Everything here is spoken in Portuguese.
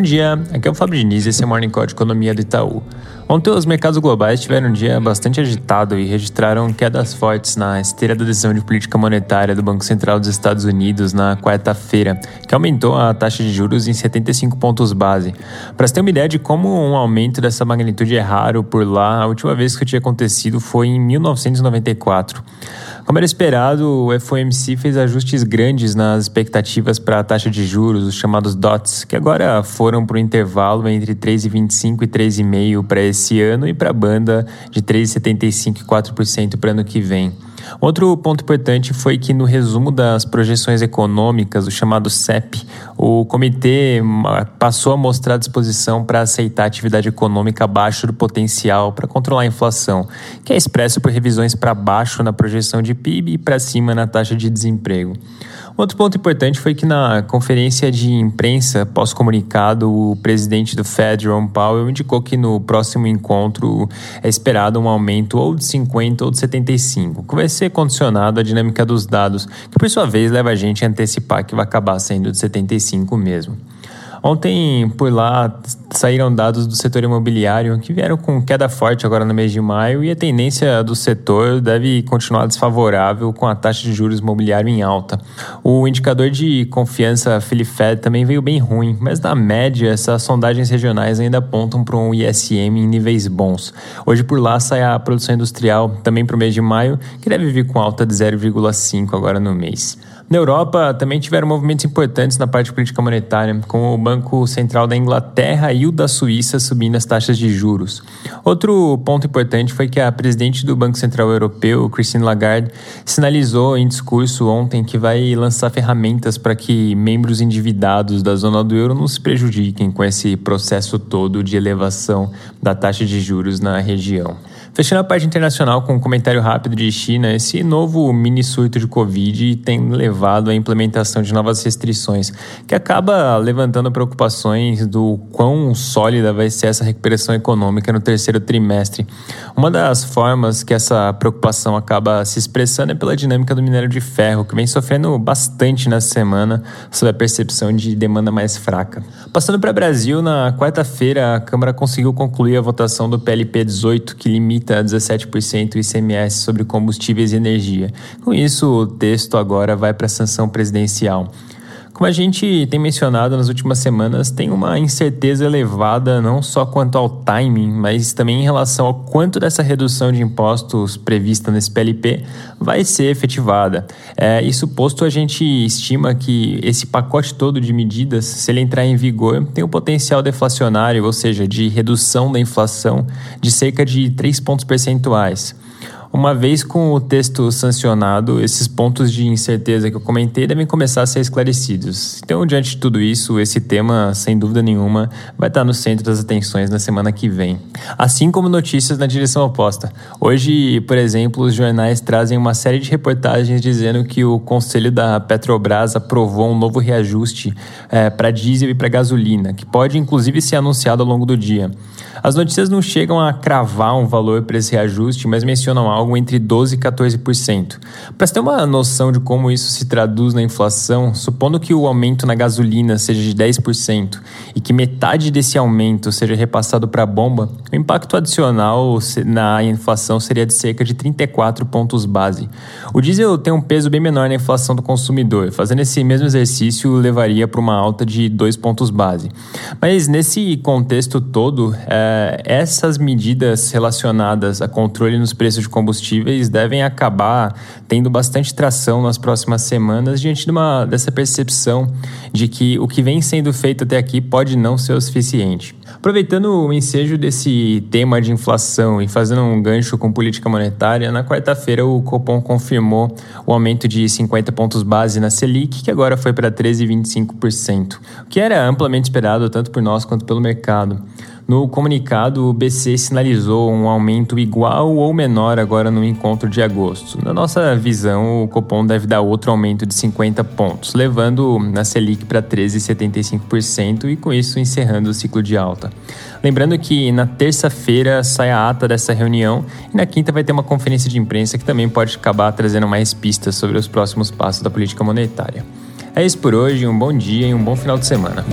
Bom dia, aqui é o Fábio Diniz e esse é o Morning Call de Economia do Itaú. Ontem os mercados globais tiveram um dia bastante agitado e registraram quedas fortes na esteira da decisão de política monetária do Banco Central dos Estados Unidos na quarta-feira, que aumentou a taxa de juros em 75 pontos base. Para você ter uma ideia de como um aumento dessa magnitude é raro por lá, a última vez que tinha acontecido foi em 1994. Como era esperado, o FOMC fez ajustes grandes nas expectativas para a taxa de juros, os chamados DOTs, que agora foram para o intervalo entre 3,25% e 3,5% para esse ano e para a banda de 3,75% e 4% para ano que vem. Outro ponto importante foi que no resumo das projeções econômicas, o chamado CEP, o comitê passou a mostrar disposição para aceitar atividade econômica abaixo do potencial para controlar a inflação, que é expresso por revisões para baixo na projeção de PIB e para cima na taxa de desemprego. Outro ponto importante foi que na conferência de imprensa pós-comunicado, o presidente do Fed, Jerome Powell, indicou que no próximo encontro é esperado um aumento ou de 50 ou de 75, que condicionado à dinâmica dos dados, que por sua vez leva a gente a antecipar que vai acabar sendo de 75 mesmo. Ontem, por lá, saíram dados do setor imobiliário que vieram com queda forte agora no mês de maio e a tendência do setor deve continuar desfavorável com a taxa de juros imobiliário em alta. O indicador de confiança Filifed também veio bem ruim, mas na média essas sondagens regionais ainda apontam para um ISM em níveis bons. Hoje por lá sai a produção industrial também para o mês de maio, que deve vir com alta de 0,5 agora no mês. Na Europa também tiveram movimentos importantes na parte de política monetária, com o Banco Central da Inglaterra e o da Suíça subindo as taxas de juros. Outro ponto importante foi que a presidente do Banco Central Europeu, Christine Lagarde, sinalizou em discurso ontem que vai lançar ferramentas para que membros endividados da zona do euro não se prejudiquem com esse processo todo de elevação da taxa de juros na região. Fechando a parte internacional com um comentário rápido de China, esse novo mini surto de Covid tem levado à implementação de novas restrições, que acaba levantando preocupações do quão sólida vai ser essa recuperação econômica no terceiro trimestre. Uma das formas que essa preocupação acaba se expressando é pela dinâmica do minério de ferro, que vem sofrendo bastante nessa semana sob a percepção de demanda mais fraca. Passando para o Brasil, na quarta-feira, a Câmara conseguiu concluir a votação do PLP 18, que limita a 17% o ICMS sobre combustíveis e energia. Com isso, o texto agora vai para sanção presidencial. Como a gente tem mencionado nas últimas semanas, tem uma incerteza elevada não só quanto ao timing, mas também em relação ao quanto dessa redução de impostos prevista nesse PLP vai ser efetivada. É, isso posto, a gente estima que esse pacote todo de medidas, se ele entrar em vigor, tem um potencial deflacionário, ou seja, de redução da inflação de cerca de 3 pontos percentuais. Uma vez com o texto sancionado, esses pontos de incerteza que eu comentei devem começar a ser esclarecidos. Então, diante de tudo isso, esse tema, sem dúvida nenhuma, vai estar no centro das atenções na semana que vem. Assim como notícias na direção oposta. Hoje, por exemplo, os jornais trazem uma série de reportagens dizendo que o Conselho da Petrobras aprovou um novo reajuste é, para diesel e para gasolina, que pode inclusive ser anunciado ao longo do dia. As notícias não chegam a cravar um valor para esse reajuste, mas mencionam algo entre 12% e 14%. Para ter uma noção de como isso se traduz na inflação, supondo que o aumento na gasolina seja de 10% e que metade desse aumento seja repassado para a bomba, o impacto adicional na inflação seria de cerca de 34 pontos base. O diesel tem um peso bem menor na inflação do consumidor, fazendo esse mesmo exercício levaria para uma alta de 2 pontos base. Mas nesse contexto todo, é, essas medidas relacionadas a controle nos preços de combustível combustíveis devem acabar tendo bastante tração nas próximas semanas diante de uma, dessa percepção de que o que vem sendo feito até aqui pode não ser o suficiente. Aproveitando o ensejo desse tema de inflação e fazendo um gancho com política monetária, na quarta-feira o Copom confirmou o aumento de 50 pontos base na Selic, que agora foi para 13,25%, o que era amplamente esperado tanto por nós quanto pelo mercado. No comunicado, o BC sinalizou um aumento igual ou menor agora no encontro de agosto. Na nossa visão, o Copom deve dar outro aumento de 50 pontos, levando a Selic para 13,75% e com isso encerrando o ciclo de alta. Lembrando que na terça-feira sai a ata dessa reunião e na quinta vai ter uma conferência de imprensa que também pode acabar trazendo mais pistas sobre os próximos passos da política monetária. É isso por hoje, um bom dia e um bom final de semana.